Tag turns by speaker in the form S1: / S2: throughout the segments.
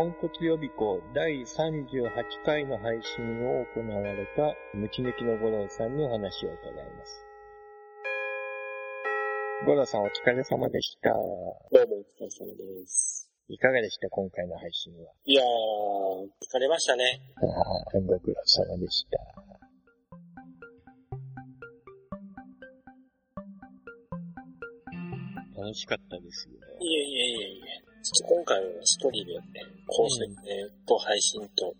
S1: ポンコツ予備校第38回の配信を行われた、ムチ抜きの五郎さんにお話を伺います。五郎さんお疲れ様でした。どうも
S2: お疲れ様です。
S1: いかがでした今回の配信は？
S2: いやー、疲れましたね。
S1: ああ、ご苦労様でした。楽しかったですよ。
S2: いえいえいえいえ。ちょっと今回は一人でね、構成と配信と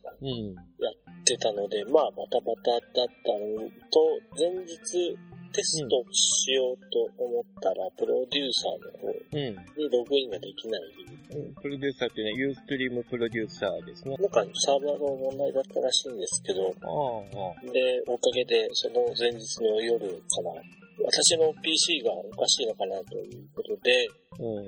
S2: やってたので、うん、まあバタバタだったのと、前日テストしようと思ったら、プロデューサーの方にログインができない。
S1: うん、プロデューサーってね、ユーストリームプロデューサーですね。
S2: なんかサーバーの問題だったらしいんですけど、で、おかげでその前日の夜から私の PC がおかしいのかなということで、うん、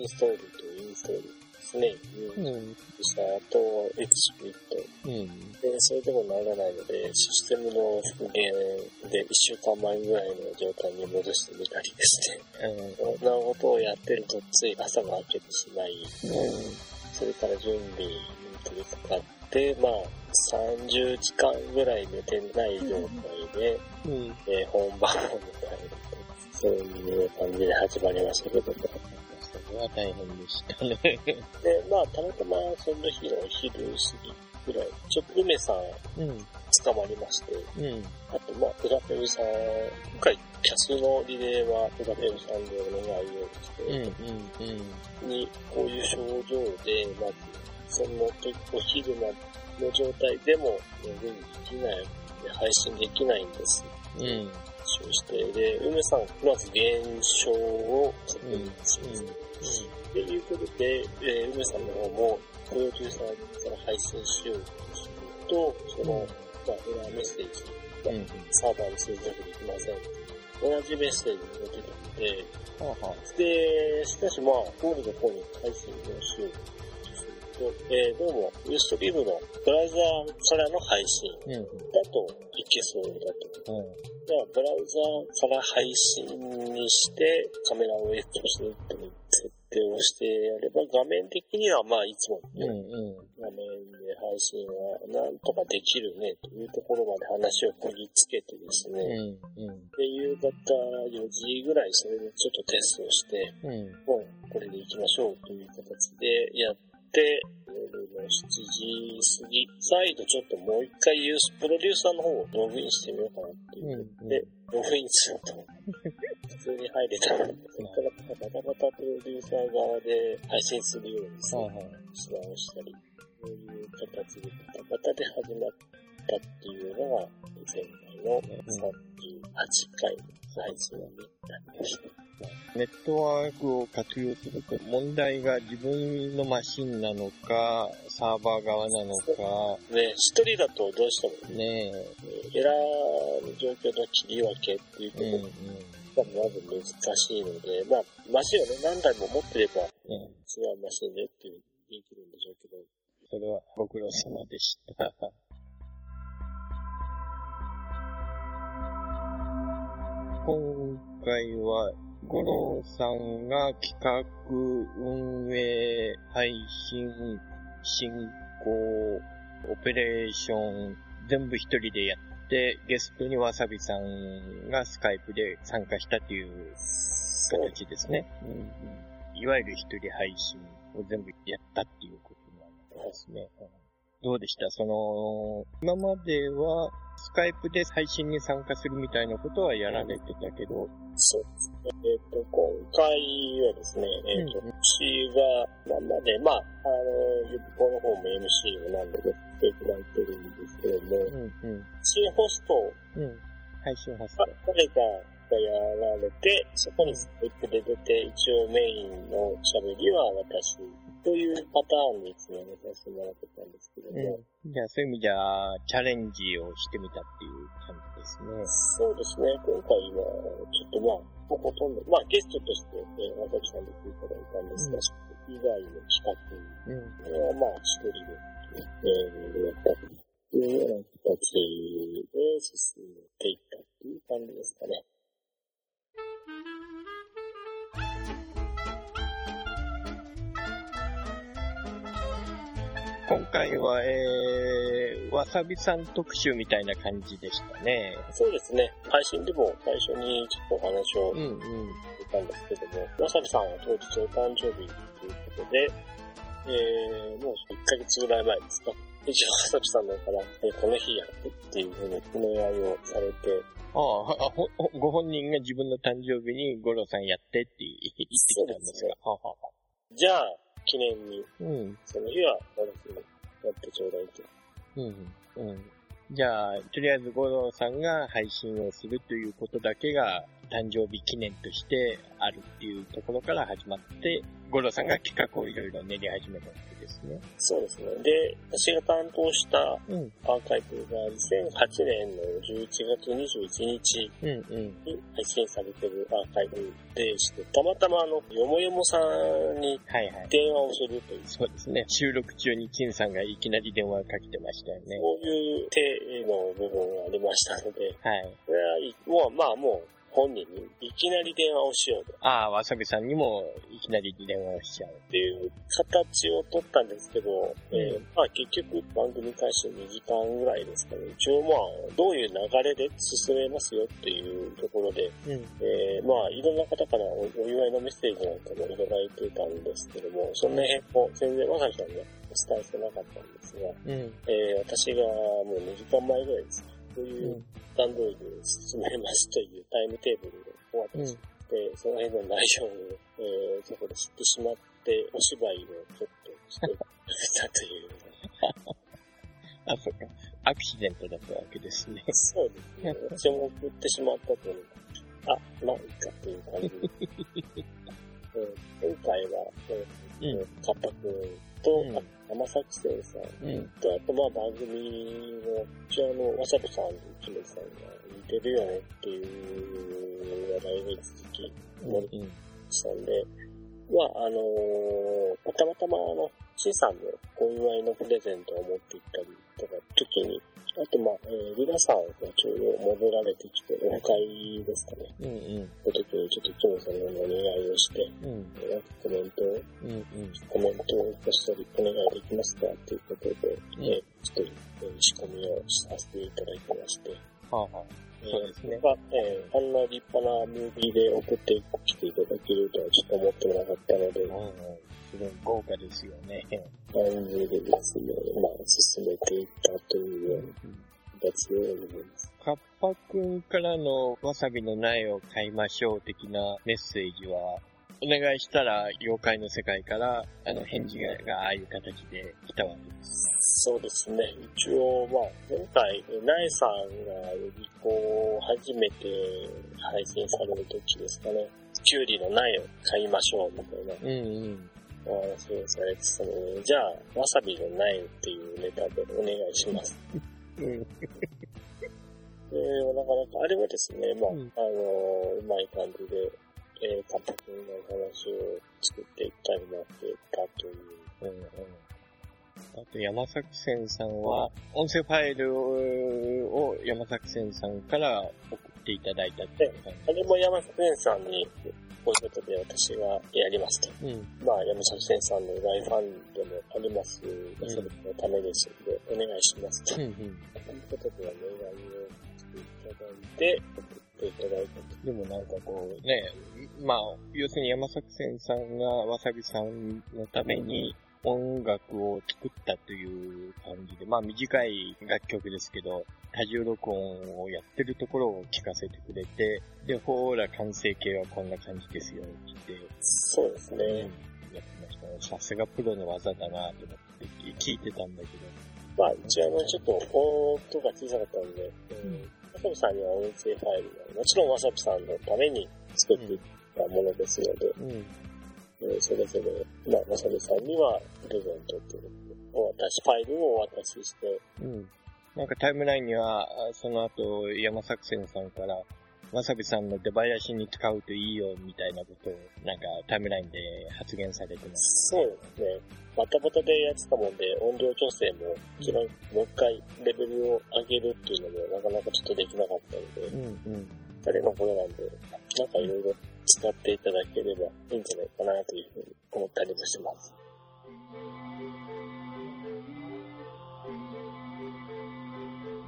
S2: インストールとインストールですね、うん、した後、エクスプリット、うん、で、それでも治らないので、システムの復元で1週間前ぐらいの状態に戻してみたりですね、うん、そ んなことをやってるとつい朝が明けてしまい、うん、それから準備に取り掛かって、まあ、30時間ぐらい寝てない状態で、うん、えー、本番を迎えると、そういう感じで始まりましたけども。
S1: は大変でしたね。
S2: で、まあ、たまたまその日の昼過ぎぐらい、ちょっと梅さん、うん、捕まりまして、うん、あと、まあ、プラペルさん、今回、キャスのリレーはプラペルさんでお願いをして、うんうんうん、に、こういう症状で、まず、その時、お昼まで、の状態でもログインできない、配信できないんです。うん。そうして、で、梅さん、まず現象を確認します。と、うん、いうことで、えー、梅さんの方も、プロデューサーから配信しようとすると、その、まあ、エラーメッセージ、まあ、うん、サーバーに接続できません。同じメッセージが出てきて、はあはあ、で、しかしまあ、ゴールの方に配信をしようと、えー、どうも、ユーストリームのブラウザーからの配信だといけそうだと。うん、じゃあ、ブラウザーから配信にして、カメラを X に設定をしてやれば、画面的にはまあ、いつも、ね、うんうん、画面で配信はなんとかできるね、というところまで話をこぎつけてですね、うんうん、で、夕方4時ぐらいそれでちょっとテストをして、うん、もうこれで行きましょうという形でやって、夜の7時過ぎ、再度ちょっともう一回ユースプロデューサーの方をログインしてみようかなっていう。で、ログインしようと思って。普通に入れたので、そこからバタバタプロデューサー側で配信するようにさ、手段をしたり、そういう形でバタバタで始まったっていうのが、前回の38回の配信になりました。
S1: ネットワークを活用すると問題が自分のマシンなのか、サーバー側なのか。
S2: ね一人だとどうしてもね、エラーの状況の切り分けっていうところがまず難しいので、まあ、マシンをね、何台も持ってれば、うん、違うマシンでっていう、できるんでしょうけど。
S1: それはご苦労様でした。今回は五郎さんが企画、運営、配信、進行、オペレーション、全部一人でやって、ゲストにわさびさんがスカイプで参加したという形ですね。うん、いわゆる一人配信を全部やったっていうことなんですね。どうでした？その、今まではスカイプで配信に参加するみたいなことはやられてたけど。
S2: そうですね。えっ、ー、と、今回はですね、えっ、ー、と、うん、私が、まで、まあ、あの、ゆっこの方も MC を何度もしていただいてるんですけども、うんうん、新ホスト、うん、
S1: 配信ホスト。
S2: 誰かがやられて、そこにスカイプで出て、一応メインの喋りは私というパターンにつなげさせてもらってたんですけども。
S1: うん、じゃあそういう意味じゃ、チャレンジをしてみたっていう感じですね。
S2: そうですね。今回は、ちょっとまあ、ほとんど、まあゲストとして、えー、わさんで来ていただいたんですが、うん、以外の企画は、まあ一人で、えー、やったというような形で進めていったっていう感じですかね。
S1: 今回は、えー、わさびさん特集みたいな感じでしたね。
S2: そうですね。配信でも最初にちょっとお話をしたんですけども、わさびさんは当日お誕生日ということで、えー、もう1ヶ月ぐらい前ですか。一応、わさびさんだから、えー、この日やってっていうふうにお願いをされて、
S1: ああ、ほご本人が自分の誕生日に五郎さんやってって言ってきたんですが。はは
S2: じゃあ、記念に、うん、その日は私にやってちょうだいと。
S1: うん、うん。じゃあ、とりあえず五郎さんが配信をするということだけが誕生日記念としてあるっていうところから始まって、五郎さんが企画をいろいろ練り始めたわけですね。
S2: そうですね。で、私が担当したアーカイブが2008年の11月21日に配信されてるアーカイブでして、たまたまあの、よもよもさんに電話をするという。はいはい、
S1: そうですね。収録中に金さんがいきなり電話をかけてましたよね。
S2: そういう手の部分がありましたので、
S1: はい。
S2: これはもう、まあもう、本人にいきなり電話をしようと。
S1: ああ、わさびさんにもいきなり電話をしちゃう。
S2: っていう形を取ったんですけど、うん、えー、まあ結局番組開始2時間ぐらいですかね。一応まあ、どういう流れで進めますよっていうところで、うん、えー、まあいろんな方からお祝いのメッセージなんかもいただいてたんですけども、その辺も全然わさびさんにはお伝えしてなかったんですが、うん、えー、私がもう2時間前ぐらいですか。そういう段取りで進めますというタイムテーブルで終わってしまって、うん、その辺の内容を、えー、そこで知ってしまって、お芝居をちょっとしてたという。
S1: あ、そっか。アクシデントだったわけですね。
S2: そうですね。私も送ってしまったというあ、まあいいかっていう感じ。えー、今回は、えー、うん、カッパ君と、うん、山崎先さん、うん、と、あとまあ番組の、一応あの、わさびさんとキメさんが似てるよねっていう話題が続き、盛りしたんで、まああのー、たまたまあの、C さんのお祝いのプレゼントを持って行ったりとか、時に、あと、まあ、えー、リラさんがちょうど戻られてきて、お会ですかね。うんうん。の時にちょっとキムさんのお願いをして、うん。なんかコメントを、うんうん。コメントをこっそりお願いできますかっていうことで、うん、えー、ちょっと、えー、仕込みをさせていただいてまして。はあはあ。そうですね。まあ、えー、あんな立派なムービーで送ってきていただけるとはちょっと思ってなかったので、うんうん
S1: すごい豪華ですよね。
S2: 感じでですね、まあ、進めていったというような形でございます。
S1: カッパくんからのわさびの苗を買いましょう的なメッセージは、お願いしたら妖怪の世界からあの返事がああいう形で来たわけです。
S2: そうですね。一応、まあ、前回、ナエさんが予備校初めて配信される時ですかね。キュウリの苗を買いましょうみたいな。うんうん。お話をされてたので、じゃあ、わさびの苗っていうネタでお願いします。うん。えー、なかなか、あれはですね、まあ、うん、あのー、うまい感じで、えー、カッパ君の話を作っていったりなってたという。うんうん
S1: あと、山崎線さんは、音声ファイルを山崎線さんから送っていただいたって
S2: 感じあれも山崎線さんに、こういうことで私がやりますと。うん、まあ、山崎線さんのライファンでもあります、うん、それのためですので、お願いしますと。うんうん、ということで、お願いをしていただいて、送っていただいた
S1: と。でもなんかこうね、まあ、要するに山崎線さんがわさびさんのために、音楽を作ったという感じで、まあ短い楽曲ですけど、多重録音をやってるところを聞かせてくれて、で、ほーら完成形はこんな感じですよって。
S2: そうですね。うん、やって
S1: ましたね。さすがプロの技だなと思って聞いてたんだけど。
S2: まあ、一応のちょっと音が小さかったんで、うん。わさびさんには音声ファイルは、もちろんわさびさんのために作っていったものですので、うんえそれぞれ、まあ、まさみさんにはプレゼントっていうお渡し、ファイルをお渡しして。
S1: うん。なんかタイムラインには、その後、山作戦さんから、わさびさんの出囃子に使うといいよ、みたいなことを、なんかタイムラインで発言されてます、
S2: ね、そうですね。バタバタでやってたもんで、音量調整も、一番、もう一回レベルを上げるっていうのも、なかなかちょっとできなかったので、うんうん。誰のことなんで、なんかいろいろ使っていただければいいんじゃないかなというふうに思ったりもします。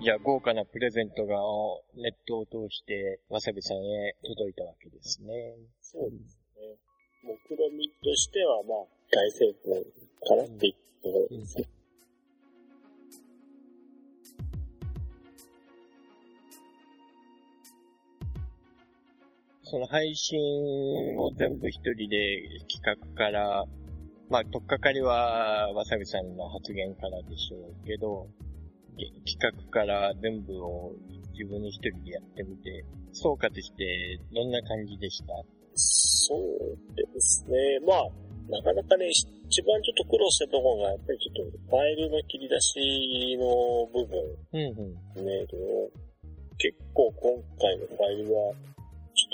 S1: いや、豪華なプレゼントがネットを通して、わさびさんへ届いたわけですね。
S2: そうですね。目論みとしては、まあ、大成功かなっていうところですね。
S1: その配信を全部一人で企画から、まあ、とっかかりは、わさびさんの発言からでしょうけど、企画から全部を自分一人でやってみて、総括してどんな感じでした？
S2: そうですね。まあ、なかなかね、一番ちょっと苦労したところが、やっぱりちょっとファイルの切り出しの部分。うんうん。ね、結構今回のファイルは、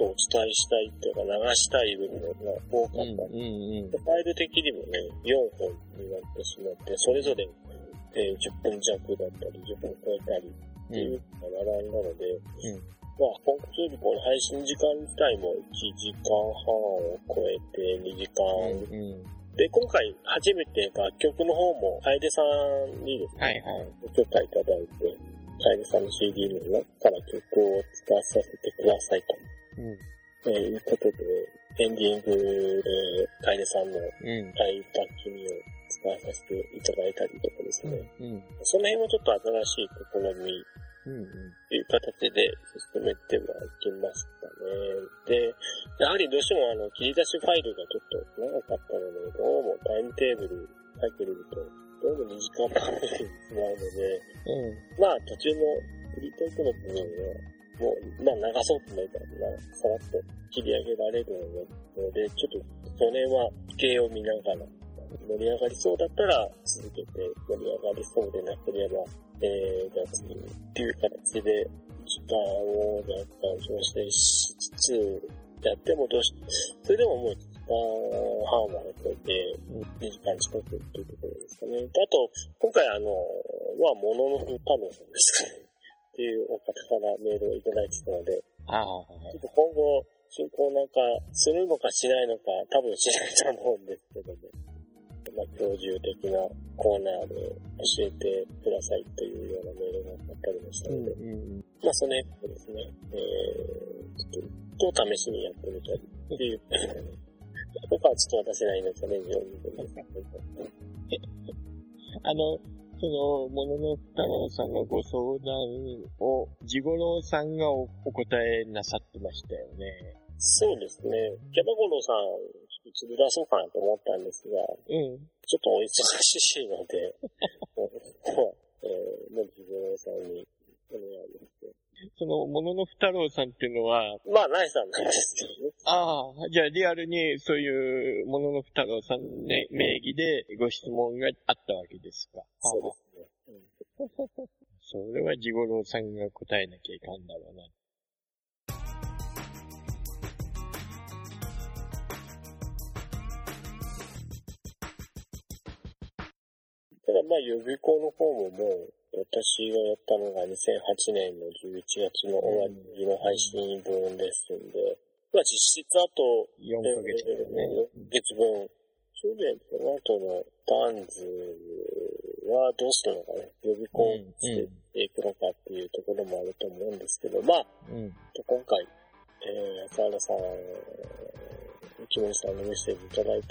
S2: とお伝えしたいっていうか流したい部分が多かった。うんうんうん、ファイル的にもね、4本になってしまって、それぞれえー、10分弱だったり、10分超えたりっていうのが並んだので、うん、まあ、本当にこの配信時間自体も1時間半を超えて2時間、うんうん、で、今回初めて楽曲の方も、楓さんにですね、はいはい、ご許可いただいて、楓さんの CD の中から曲を使わさせてくださいと。うん、えー、いうことで、エンディングで、楓さん。の歌いた君を使わさせていただいたりとかですね。うん、その辺もちょっと新しい試みっていう形で進めてはいきましたね。で、やはりどうしてもあの切り出しファイルがちょっと長かったので、どうもタイムテーブル書いてみると、どうも2時間かかってしまうので、うん、まあ途中のフリートークの部分は、もう、まあ流そうと思ったら、さらっと切り上げられるので、ちょっとそれは形を見ながら、盛り上がりそうだったら続けて、盛り上がりそうでなければ、えー、じゃあ次っていう形で、時間を若干調整しつつ、やってもどうし、それでももう1時間半は超えて、2時間近くっていうところですかね。あと、今回あの、は、もののふたのさんですかね。っていうお方からメールをいただいてたので、あちょっと今後、進行なんかするのかしないのか、多分しないと思うんですけども。まあ、教授的なコーナーで教えてくださいというようなメールがあったりもしたので、うんうん、まあ、その辺ですね、えー、ちょっと、と試しにやってみたりっていう、僕はちょっと私なりのチャレンジを見てます。
S1: あの、その、ものの太郎さんのご相談を、ジゴロウさんがお答えなさってましたよね。
S2: そうですね。キャバゴロさん一部出そうかなと思ったんですが、うん。ちょっとお忙しいので、えー、もう自分さんにお願いして。
S1: その、もののふたろうさんっていうのは、
S2: まあ、ナイさんなんですけどね。
S1: ああ、じゃあリアルにそういうもののふたろうさんね、名義でご質問があったわけですか。
S2: そうですね。うん、
S1: それはジゴロウさんが答えなきゃいかんだろうな。
S2: ただまあ予備校の方ももう、私がやったのが2008年の11月の終わりの配信分ですんで、まあ実質あと
S1: 4ヶ月分、ね、
S2: 4ヶ月分。それで、その後のダンズはどうするのかね、予備校していくのかっていうところもあると思うんですけど、まあ、うん、今回、えー、沢田さん、木森さんのメッセージいただい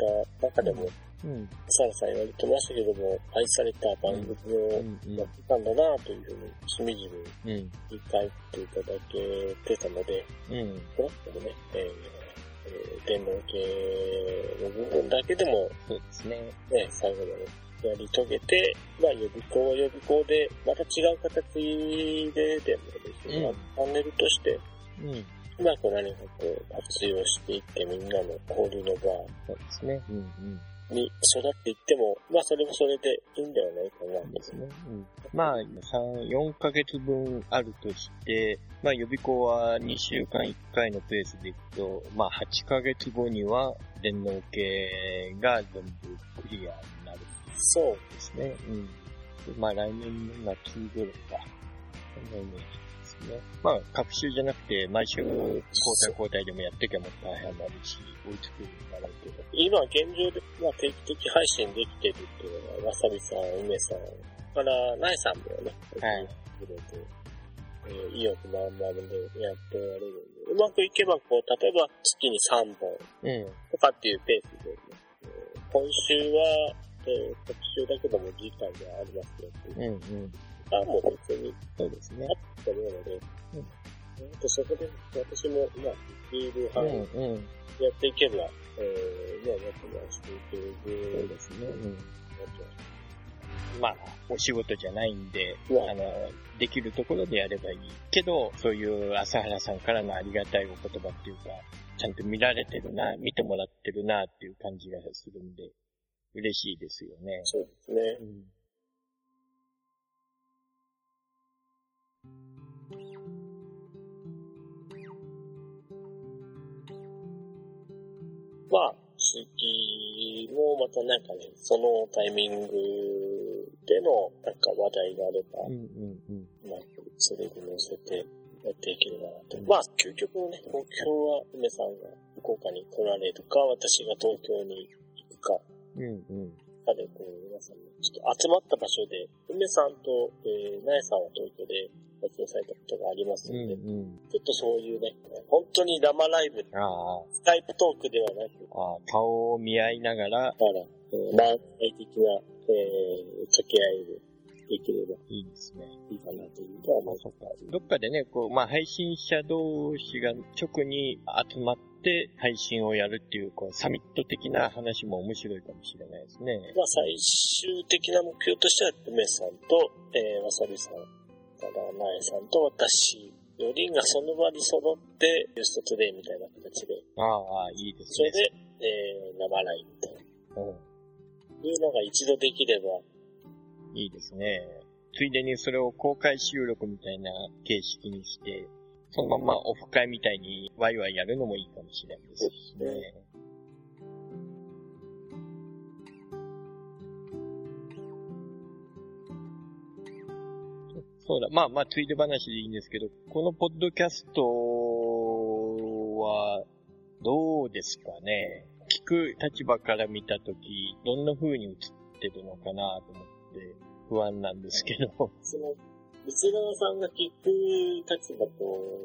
S2: た中でも、うん、サラさん言われてましたけども、愛された番組をやってたんだなというふうに、しみじみ言い換えていただけてたので、うん、この子もね、えーえー、電動系の部分だけでも、
S1: そうですね。
S2: ね、最後までやり遂げて、まあ予備校は予備校で、また違う形ででもですね、うん、チャンネルとして、うんうまく何かこう活用していってみんなの交流の場
S1: そうですね。うんうん
S2: に育っていっても、まあそれもそれでいいんではないかな。ですね。
S1: うん、まあ、3、4ヶ月分あるとして、まあ予備校は2週間1回のペースでいくと、まあ8ヶ月後には電脳系が全部クリアになる。
S2: そう
S1: ですね。うん。まあ来年の夏頃か。そのイメージね。まあ、各週じゃなくて、毎週交代交代でもやっていけば大変なるし、追いつくんだろうけど。
S2: 今現状で、まあ、定期的配信できてるっていうのは、わさびさん、梅さん、から、ナイさんもね、はい。えー、意欲満々でやっておられるんで、うまくいけば、こう、例えば月に3本とかっていうペースで、ね、うん、今週は、えー、特集だけども次回ではありますよっていう。うんうん。あ、もう別に、そうですね。あったと思うので、うん。とそこで私も、まあ、ビール範囲、うんうん、やっていけば、えー、ね、やって回していけるそうですね。うん。
S1: まあ、お仕事じゃないんで、あの、できるところでやればいい。けど、そういう朝原さんからのありがたいお言葉っていうか、ちゃんと見られてるな、見てもらってるなっていう感じがするんで、嬉しいですよね。
S2: そうですね。うんまあ、次もまたなんかね、そのタイミングでのなんか話題があれば、うんうんうん、まあ、それに乗せてやっていければなと。うん、まあ、究極のね、目標は梅さんが福岡に来られるか、私が東京に行くか、うんうん。かで、こう、皆さんちょっと集まった場所で、梅さんと、えー、なえさんは東京で撮影されたことがありますので、うんうん、ちょっとそういうね、本当に生ライブ、スカイプトークではなく、
S1: あ顔を見合いながら、だ
S2: から、えー、漫才的な、えー、掛け合いで、できれば
S1: いいですね。
S2: いいかなというのは思
S1: います。どっかでね、こう、まあ、配信者同士が直に集まって配信をやるっていう、こう、サミット的な話も面白いかもしれないですね。
S2: まあ、最終的な目標としては、梅さんと、えー、わさびさん、からなえさんと私、4人がその場に揃って、ユーストトゥデイみたいな形で。
S1: ああ、いいです
S2: ね。それで、えー、生ライブみたいな。うん。いうのが一度できれば。
S1: いいですね。ついでにそれを公開収録みたいな形式にして、そのままオフ会みたいにワイワイやるのもいいかもしれないですしね。そうだ。まあまあ、ついで話でいいんですけど、このポッドキャストは、どうですかね？聞く立場から見たとき、どんな風に映ってるのかなと思って不安なんですけど。
S2: その、リスナーさんが聞く立場と、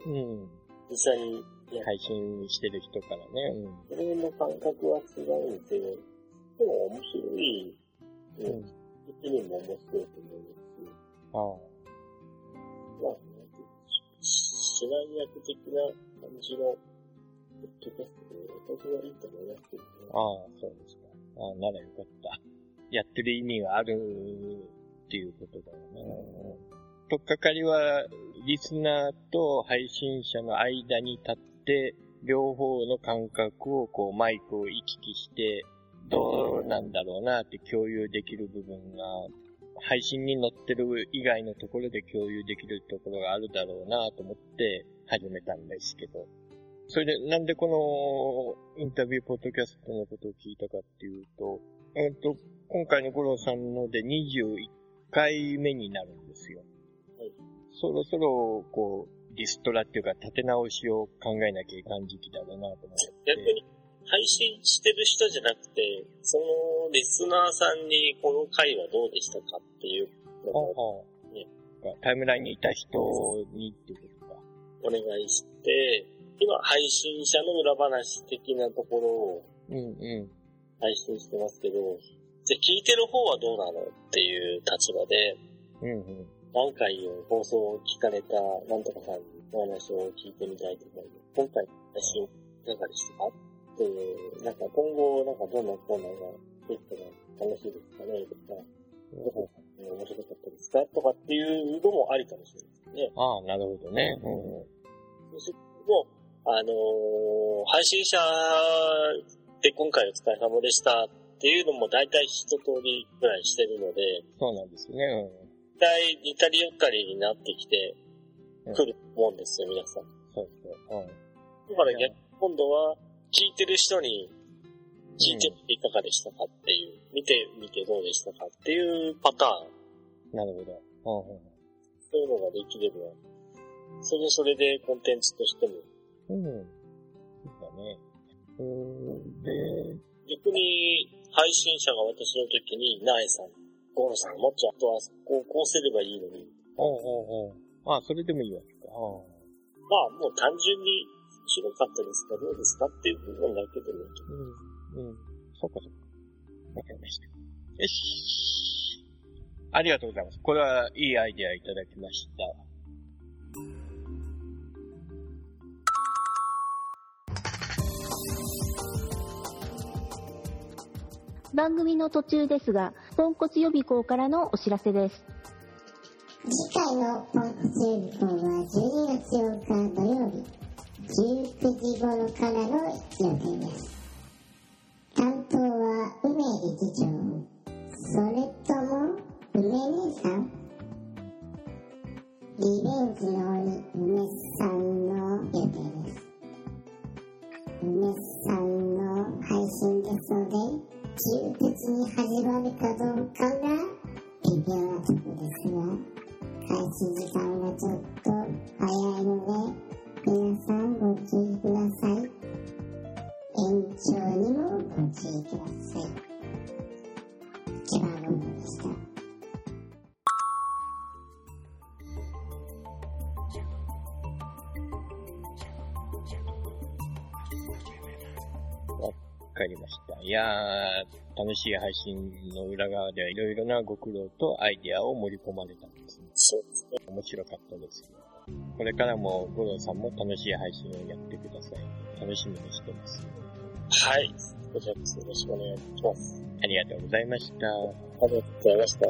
S2: うん。実際に
S1: 配信してる人からね。
S2: うん。それの感覚は違うんででも面白い。うん。的にも面白いと思いますし。ああ。指南役的な感じの、ポッドキャストで、私はいいと思いますけどね。
S1: ああ、そうですか。ああ、ならよかった。やってる意味があるっていうことだよね。とっかかりは、リスナーと配信者の間に立って、両方の感覚をこうマイクを行き来して、どうなんだろうなって共有できる部分が配信に載ってる以外のところで共有できるところがあるだろうなと思って始めたんですけど。それで、なんでこのインタビューポッドキャストのことを聞いたかっていうと、えっと、今回の五郎さんので21回目になるんですよ。はい。そろそろ、こう、リストラっていうか立て直しを考えなきゃいかん時期だろうなと思って。逆
S2: に配信してる人じゃなくて、そのリスナーさんにこの回はどうでしたかっていうのを、
S1: ね、タイムラインにいた人にっていうことか。
S2: お願いして、今配信者の裏話的なところを、配信してますけど、じゃあ聞いてる方はどうなのっていう立場で、うんうん、何回を放送を聞かれたなんとかさんにお話を聞いてみたいと思います。今回配信いかがでしたか？っていう、なんか今後、なんかどんなコーナーができたら楽しいですかね、とか、どこが面白かったですかとかっていうのもありかもしれないですね。
S1: ああ、なるほどね。うん。
S2: そうすると、あのー、配信者で今回お疲れ様でしたっていうのも大体一通りぐらいしてるので、
S1: そうなんですね。
S2: うん。大体似たり寄ったりになってきてくると思うんですよ、皆さん。そうそう。うん。だから逆今度は、聞いてる人に聞いてみていかがでしたかっていう、うん、見てみてどうでしたかっていうパター
S1: ン。なるほど。
S2: そういうのができれば、それそれでコンテンツとしても。うん。
S1: そうだね。うん。で、
S2: 逆に配信者が私の時に、ナエさんゴロさん、もっちゃんとはこう、こうすればいいのに。
S1: おうおうおう。ああ、それでもいいわけか。
S2: まあ、もう単純に白かったですか？どうですか？っていう部分だけでも。
S1: うん。うん。そっかそっか。わかりました。よし。ありがとうございます。これはいいアイデアいただきました。
S3: 番組の途中ですが、ポンコツ予備校からのお知らせです。
S4: 次回のポンコツ予備校は12月8日土曜日、19時頃からの予定です。担当は梅理事長、それとも梅姉さんリベンジの梅さんの予定です。梅さんの配信ですので、窮屈に始まるかどうかが微妙なとこですが、開始時間がちょっと早いので、皆さんご注意ください。延長にもご注意ください。でした。
S1: かりました。いやー、楽しい配信の裏側ではいろいろなご苦労とアイディアを盛り込まれたんですね。
S2: そうですね。
S1: 面白かったです。これからも五郎さんも楽しい配信をやってください。楽しみにしてます。
S2: はい。こちらこそよろしくお願いします。
S1: ありがとうございました。あ
S2: りがとうございました。